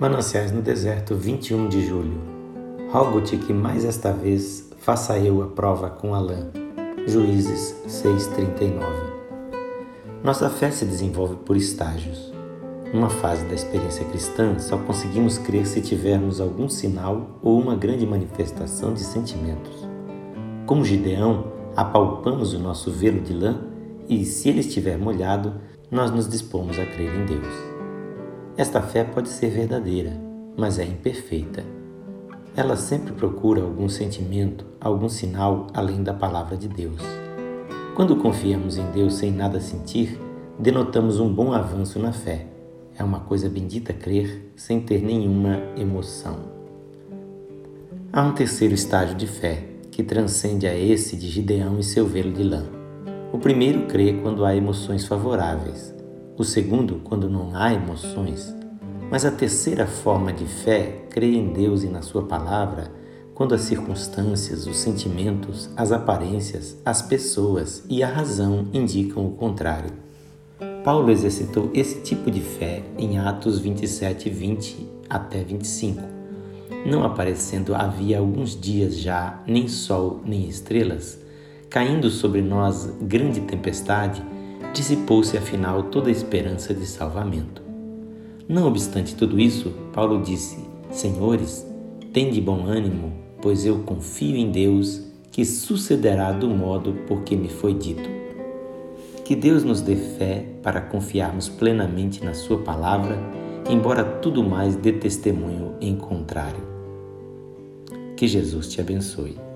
Mananciais no Deserto, 21 de julho. Rogo-te que mais esta vez faça eu a prova com Alã. Juízes 6:39. Nossa fé se desenvolve por estágios. Numa fase da experiência cristã, só conseguimos crer se tivermos algum sinal ou uma grande manifestação de sentimentos. Como Gideão, apalpamos o nosso velo de lã e, se ele estiver molhado, nós nos dispomos a crer em Deus. Esta fé pode ser verdadeira, mas é imperfeita. Ela sempre procura algum sentimento, algum sinal além da palavra de Deus. Quando confiamos em Deus sem nada sentir, denotamos um bom avanço na fé. É uma coisa bendita crer sem ter nenhuma emoção. Há um terceiro estágio de fé que transcende a esse de Gideão e seu velo de lã. O primeiro crê quando há emoções favoráveis, o segundo, quando não há emoções. Mas a terceira forma de fé crê em Deus e na Sua palavra quando as circunstâncias, os sentimentos, as aparências, as pessoas e a razão indicam o contrário. Paulo exercitou esse tipo de fé em Atos 27, 20 até 25. Não aparecendo havia alguns dias já nem sol nem estrelas, caindo sobre nós grande tempestade, dissipou-se afinal toda a esperança de salvamento. Não obstante tudo isso, Paulo disse: Senhores, tende bom ânimo, pois eu confio em Deus que sucederá do modo por que me foi dito. Que Deus nos dê fé para confiarmos plenamente na Sua palavra, embora tudo mais dê testemunho em contrário. Que Jesus te abençoe.